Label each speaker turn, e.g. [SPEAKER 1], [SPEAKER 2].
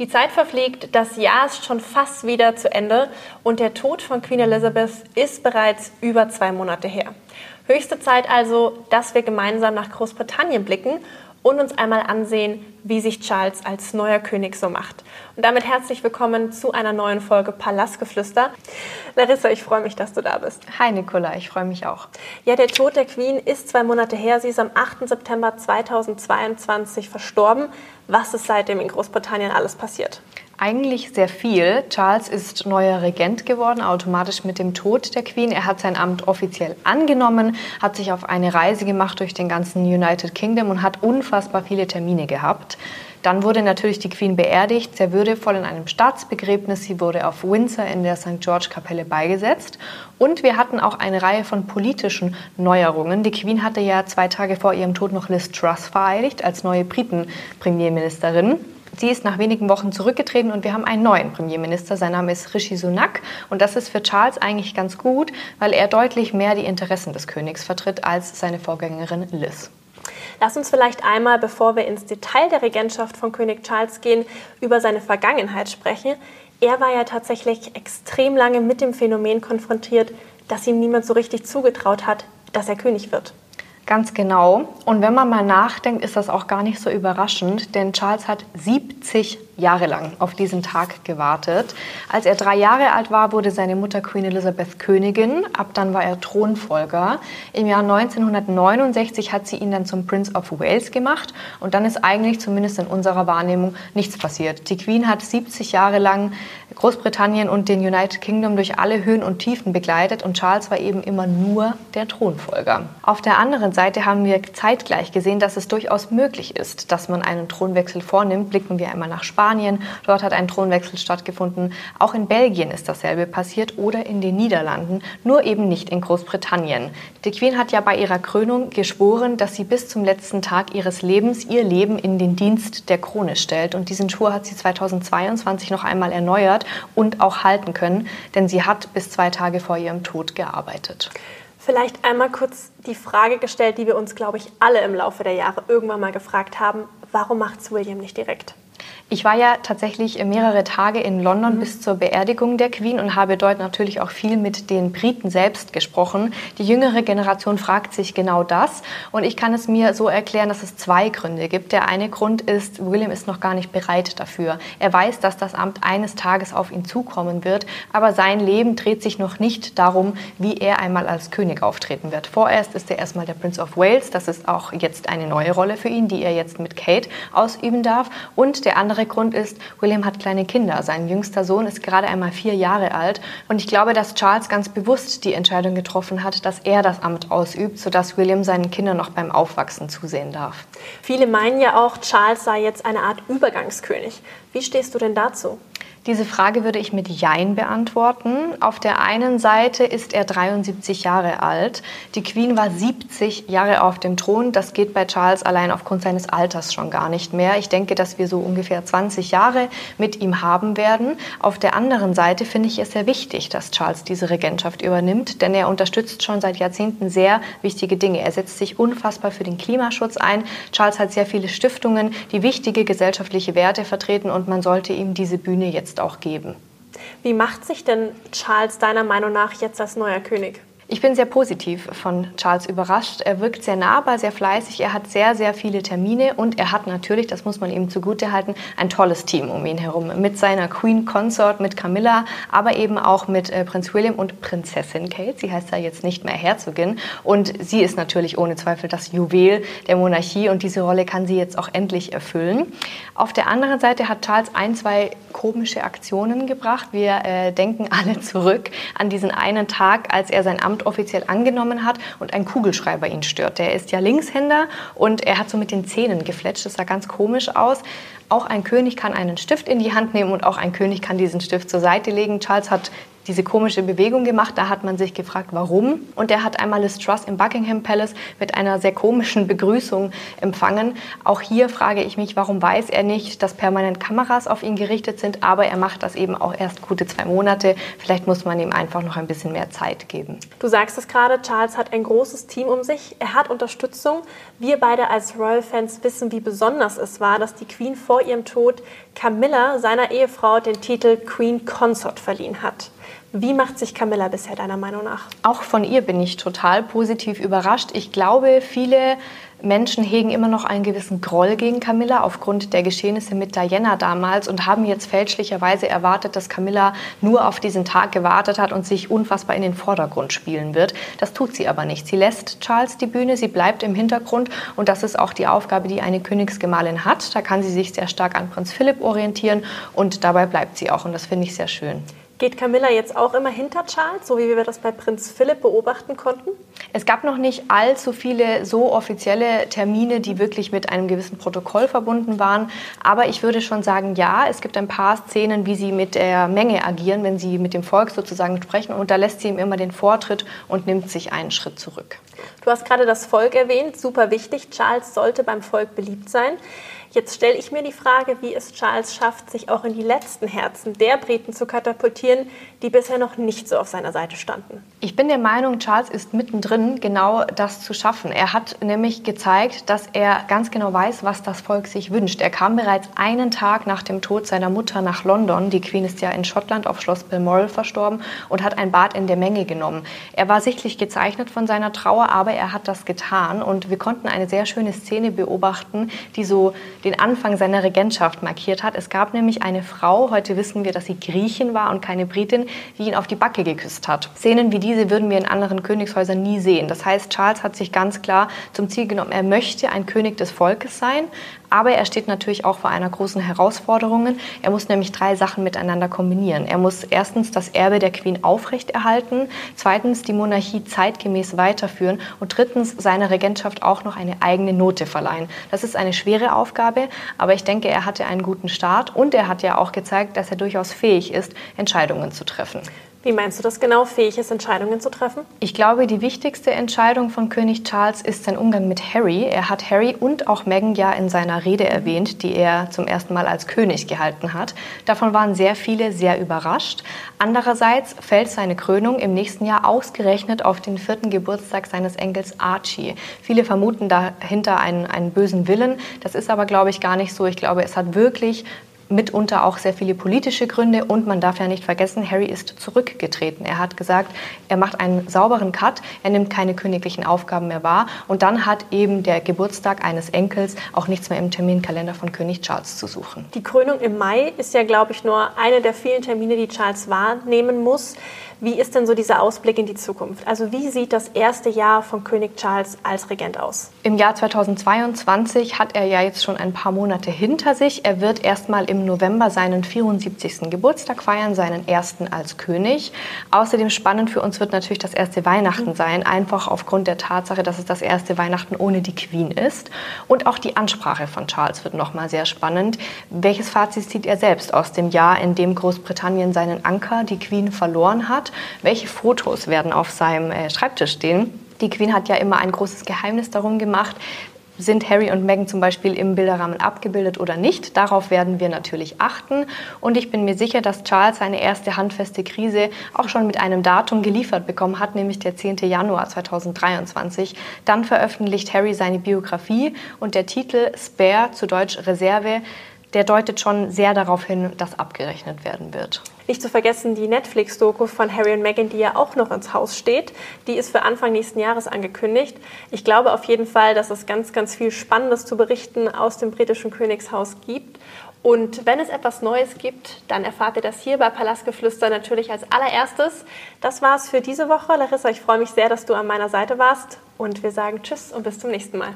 [SPEAKER 1] Die Zeit verfliegt, das Jahr ist schon fast wieder zu Ende und der Tod von Queen Elizabeth ist bereits über zwei Monate her. Höchste Zeit also, dass wir gemeinsam nach Großbritannien blicken und uns einmal ansehen, wie sich Charles als neuer König so macht. Und damit herzlich willkommen zu einer neuen Folge Palastgeflüster. Larissa, ich freue mich, dass du da bist.
[SPEAKER 2] Hi Nicola, ich freue mich auch.
[SPEAKER 1] Ja, der Tod der Queen ist zwei Monate her. Sie ist am 8. September 2022 verstorben. Was ist seitdem in Großbritannien alles passiert?
[SPEAKER 2] Eigentlich sehr viel. Charles ist neuer Regent geworden, automatisch mit dem Tod der Queen. Er hat sein Amt offiziell angenommen, hat sich auf eine Reise gemacht durch den ganzen United Kingdom und hat unfassbar viele Termine gehabt. Dann wurde natürlich die Queen beerdigt, sehr würdevoll in einem Staatsbegräbnis. Sie wurde auf Windsor in der St. George Kapelle beigesetzt. Und wir hatten auch eine Reihe von politischen Die Queen hatte ja zwei Tage vor ihrem Tod noch Liz Truss vereidigt als neue Briten-Premierministerin. Sie ist nach wenigen Wochen zurückgetreten und wir haben einen neuen Premierminister. Sein Name ist Rishi Sunak und das ist für Charles eigentlich ganz gut, weil er deutlich mehr die Interessen des Königs vertritt als seine Vorgängerin Liz.
[SPEAKER 1] Lass uns vielleicht einmal, bevor wir ins Detail der Regentschaft von König Charles gehen, über seine Vergangenheit sprechen. Er war ja tatsächlich extrem lange mit dem Phänomen konfrontiert, dass ihm niemand so richtig zugetraut hat, dass er König wird.
[SPEAKER 2] Ganz genau. Und wenn man mal nachdenkt, ist das auch gar nicht so überraschend, denn Charles hat 70 Jahre lang auf diesen Tag gewartet. Als er drei Jahre alt war, wurde seine Mutter Queen Elizabeth Königin. Ab dann war er Thronfolger. Im Jahr 1969 hat sie ihn dann zum Prince of Wales gemacht. Und dann ist eigentlich, zumindest in unserer Wahrnehmung, nichts passiert. Die Queen hat 70 Jahre lang Großbritannien und den United Kingdom durch alle Höhen und Tiefen begleitet und Charles war eben immer nur der Thronfolger. Auf der anderen Seite haben wir zeitgleich gesehen, dass es durchaus möglich ist, dass man einen Thronwechsel vornimmt. Blicken wir einmal nach Spanien Spanien. Dort hat ein Thronwechsel stattgefunden. Auch in Belgien ist dasselbe passiert oder in den Niederlanden, nur eben nicht in Großbritannien. Die Queen hat ja bei ihrer Krönung geschworen, dass sie bis zum letzten Tag ihres Lebens ihr Leben in den Dienst der Krone stellt. Und diesen Schwur hat sie 2022 noch einmal erneuert und auch halten können, denn sie hat bis zwei Tage vor ihrem Tod gearbeitet.
[SPEAKER 1] Vielleicht einmal kurz die Frage gestellt, die wir uns, glaube ich, alle im Laufe der Jahre irgendwann mal gefragt haben. Warum macht es William nicht direkt?
[SPEAKER 2] Ich war ja tatsächlich mehrere Tage in London mhm. bis zur Beerdigung der Queen und habe dort natürlich auch viel mit den Briten selbst gesprochen. Die jüngere Generation fragt sich genau das und ich kann es mir so erklären, dass es zwei Gründe gibt. Der eine Grund ist, William ist noch gar nicht bereit dafür. Er weiß, dass das Amt eines Tages auf ihn zukommen wird, aber sein Leben dreht sich noch nicht darum, wie er einmal als König auftreten wird. Vorerst ist er erstmal der Prince of Wales. Das ist auch jetzt eine neue Rolle für ihn, die er jetzt mit Kate ausüben darf. Und der andere Grund ist, William hat kleine Kinder. Sein jüngster Sohn ist gerade einmal vier Jahre alt. Und ich glaube, dass Charles ganz bewusst die Entscheidung getroffen hat, dass er das Amt ausübt, sodass William seinen Kindern noch beim Aufwachsen zusehen darf.
[SPEAKER 1] Viele meinen ja auch, Charles sei jetzt eine Art Übergangskönig. Wie stehst du denn dazu?
[SPEAKER 2] Diese Frage würde ich mit Jein beantworten. Auf der einen Seite ist er 73 Jahre alt. Die Queen war 70 Jahre auf dem Thron. Das geht bei Charles allein aufgrund seines Alters schon gar nicht mehr. Ich denke, dass wir so ungefähr 20 Jahre mit ihm haben werden. Auf der anderen Seite finde ich es sehr wichtig, dass Charles diese Regentschaft übernimmt, denn er unterstützt schon seit Jahrzehnten sehr wichtige Dinge. Er setzt sich unfassbar für den Klimaschutz ein. Charles hat sehr viele Stiftungen, die wichtige gesellschaftliche Werte vertreten und man sollte ihm diese Bühne jetzt jetzt auch geben.
[SPEAKER 1] Wie macht sich denn Charles deiner Meinung nach jetzt als neuer König?
[SPEAKER 2] Ich bin sehr positiv von Charles überrascht. Er wirkt sehr nahbar, sehr fleißig. Er hat sehr, sehr viele Termine und er hat natürlich, das muss man ihm zugutehalten, ein tolles Team um ihn herum. Mit seiner Queen Consort, mit Camilla, aber eben auch mit äh, Prinz William und Prinzessin Kate. Sie heißt ja jetzt nicht mehr Herzogin. Und sie ist natürlich ohne Zweifel das Juwel der Monarchie und diese Rolle kann sie jetzt auch endlich erfüllen. Auf der anderen Seite hat Charles ein, zwei komische Aktionen gebracht. Wir äh, denken alle zurück an diesen einen Tag, als er sein Amt Amt offiziell angenommen hat und ein Kugelschreiber ihn stört. Er ist ja Linkshänder und er hat so mit den Zähnen gefletscht. Das sah ganz komisch aus. Auch ein König kann einen Stift in die Hand nehmen und auch ein König kann diesen Stift zur Seite legen. Charles hat diese komische Bewegung gemacht. Da hat man sich gefragt, warum. Und er hat einmal Liz Truss im Buckingham Palace mit einer sehr komischen Begrüßung empfangen. Auch hier frage ich mich, warum weiß er nicht, dass permanent Kameras auf ihn gerichtet sind, aber er macht das eben auch erst gute zwei Monate. Vielleicht muss man ihm einfach noch ein bisschen mehr Zeit geben.
[SPEAKER 1] Du sagst es gerade, Charles hat ein großes Team um sich. Er hat Unterstützung. Wir beide als Royal-Fans wissen, wie besonders es war, dass die Queen vor ihrem Tod Camilla, seiner Ehefrau, den Titel Queen Consort verliehen hat. Wie macht sich Camilla bisher deiner Meinung nach?
[SPEAKER 2] Auch von ihr bin ich total positiv überrascht. Ich glaube, viele Menschen hegen immer noch einen gewissen Groll gegen Camilla aufgrund der Geschehnisse mit Diana damals und haben jetzt fälschlicherweise erwartet, dass Camilla nur auf diesen Tag gewartet hat und sich unfassbar in den Vordergrund spielen wird. Das tut sie aber nicht. Sie lässt Charles die Bühne, sie bleibt im Hintergrund und das ist auch die Aufgabe, die eine Königsgemahlin hat. Da kann sie sich sehr stark an Prinz Philipp orientieren und dabei bleibt sie auch und das finde ich sehr schön.
[SPEAKER 1] Geht Camilla jetzt auch immer hinter Charles, so wie wir das bei Prinz Philipp beobachten konnten?
[SPEAKER 2] Es gab noch nicht allzu viele so offizielle Termine, die wirklich mit einem gewissen Protokoll verbunden waren. Aber ich würde schon sagen, ja, es gibt ein paar Szenen, wie sie mit der Menge agieren, wenn sie mit dem Volk sozusagen sprechen. Und da lässt sie ihm immer den Vortritt und nimmt sich einen Schritt zurück.
[SPEAKER 1] Du hast gerade das Volk erwähnt, super wichtig. Charles sollte beim Volk beliebt sein. Jetzt stelle ich mir die Frage, wie es Charles schafft, sich auch in die letzten Herzen der Briten zu katapultieren, die bisher noch nicht so auf seiner Seite standen.
[SPEAKER 2] Ich bin der Meinung, Charles ist mittendrin, genau das zu schaffen. Er hat nämlich gezeigt, dass er ganz genau weiß, was das Volk sich wünscht. Er kam bereits einen Tag nach dem Tod seiner Mutter nach London. Die Queen ist ja in Schottland auf Schloss Balmoral verstorben und hat ein Bad in der Menge genommen. Er war sichtlich gezeichnet von seiner Trauer, aber er hat das getan und wir konnten eine sehr schöne Szene beobachten, die so den Anfang seiner Regentschaft markiert hat. Es gab nämlich eine Frau, heute wissen wir, dass sie Griechin war und keine Britin, die ihn auf die Backe geküsst hat. Szenen wie diese würden wir in anderen Königshäusern nie sehen. Das heißt, Charles hat sich ganz klar zum Ziel genommen, er möchte ein König des Volkes sein, aber er steht natürlich auch vor einer großen Herausforderung. Er muss nämlich drei Sachen miteinander kombinieren. Er muss erstens das Erbe der Queen aufrechterhalten, zweitens die Monarchie zeitgemäß weiterführen und drittens seiner Regentschaft auch noch eine eigene Note verleihen. Das ist eine schwere Aufgabe, aber ich denke, er hatte einen guten Start und er hat ja auch gezeigt, dass er durchaus fähig ist, Entscheidungen zu treffen.
[SPEAKER 1] Wie meinst du das genau, fähig ist, Entscheidungen zu treffen?
[SPEAKER 2] Ich glaube, die wichtigste Entscheidung von König Charles ist sein Umgang mit Harry. Er hat Harry und auch Meghan ja in seiner Rede erwähnt, die er zum ersten Mal als König gehalten hat. Davon waren sehr viele sehr überrascht. Andererseits fällt seine Krönung im nächsten Jahr ausgerechnet auf den vierten Geburtstag seines Enkels Archie. Viele vermuten dahinter einen, einen bösen Willen. Das ist aber, glaube ich, gar nicht so. Ich glaube, es hat wirklich mitunter auch sehr viele politische Gründe und man darf ja nicht vergessen, Harry ist zurückgetreten. Er hat gesagt, er macht einen sauberen Cut, er nimmt keine königlichen Aufgaben mehr wahr und dann hat eben der Geburtstag eines Enkels auch nichts mehr im Terminkalender von König Charles zu suchen.
[SPEAKER 1] Die Krönung im Mai ist ja, glaube ich, nur eine der vielen Termine, die Charles wahrnehmen muss. Wie ist denn so dieser Ausblick in die Zukunft? Also wie sieht das erste Jahr von König Charles als Regent aus?
[SPEAKER 2] Im Jahr 2022 hat er ja jetzt schon ein paar Monate hinter sich. Er wird erstmal im November seinen 74. Geburtstag feiern, seinen ersten als König. Außerdem spannend für uns wird natürlich das erste Weihnachten sein, einfach aufgrund der Tatsache, dass es das erste Weihnachten ohne die Queen ist. Und auch die Ansprache von Charles wird nochmal sehr spannend. Welches Fazit zieht er selbst aus dem Jahr, in dem Großbritannien seinen Anker, die Queen, verloren hat? welche Fotos werden auf seinem äh, Schreibtisch stehen. Die Queen hat ja immer ein großes Geheimnis darum gemacht, sind Harry und Meghan zum Beispiel im Bilderrahmen abgebildet oder nicht? Darauf werden wir natürlich achten. Und ich bin mir sicher, dass Charles seine erste handfeste Krise auch schon mit einem Datum geliefert bekommen hat, nämlich der 10. Januar 2023. Dann veröffentlicht Harry seine Biografie und der Titel Spare, zu Deutsch Reserve, der deutet schon sehr darauf hin, dass abgerechnet werden wird.
[SPEAKER 1] Nicht zu vergessen die Netflix-Doku von Harry und Meghan, die ja auch noch ins Haus steht. Die ist für Anfang nächsten Jahres angekündigt. Ich glaube auf jeden Fall, dass es ganz, ganz viel Spannendes zu berichten aus dem britischen Königshaus gibt. Und wenn es etwas Neues gibt, dann erfahrt ihr das hier bei Palastgeflüster natürlich als allererstes. Das war's für diese Woche. Larissa, ich freue mich sehr, dass du an meiner Seite warst. Und wir sagen Tschüss und bis zum nächsten Mal.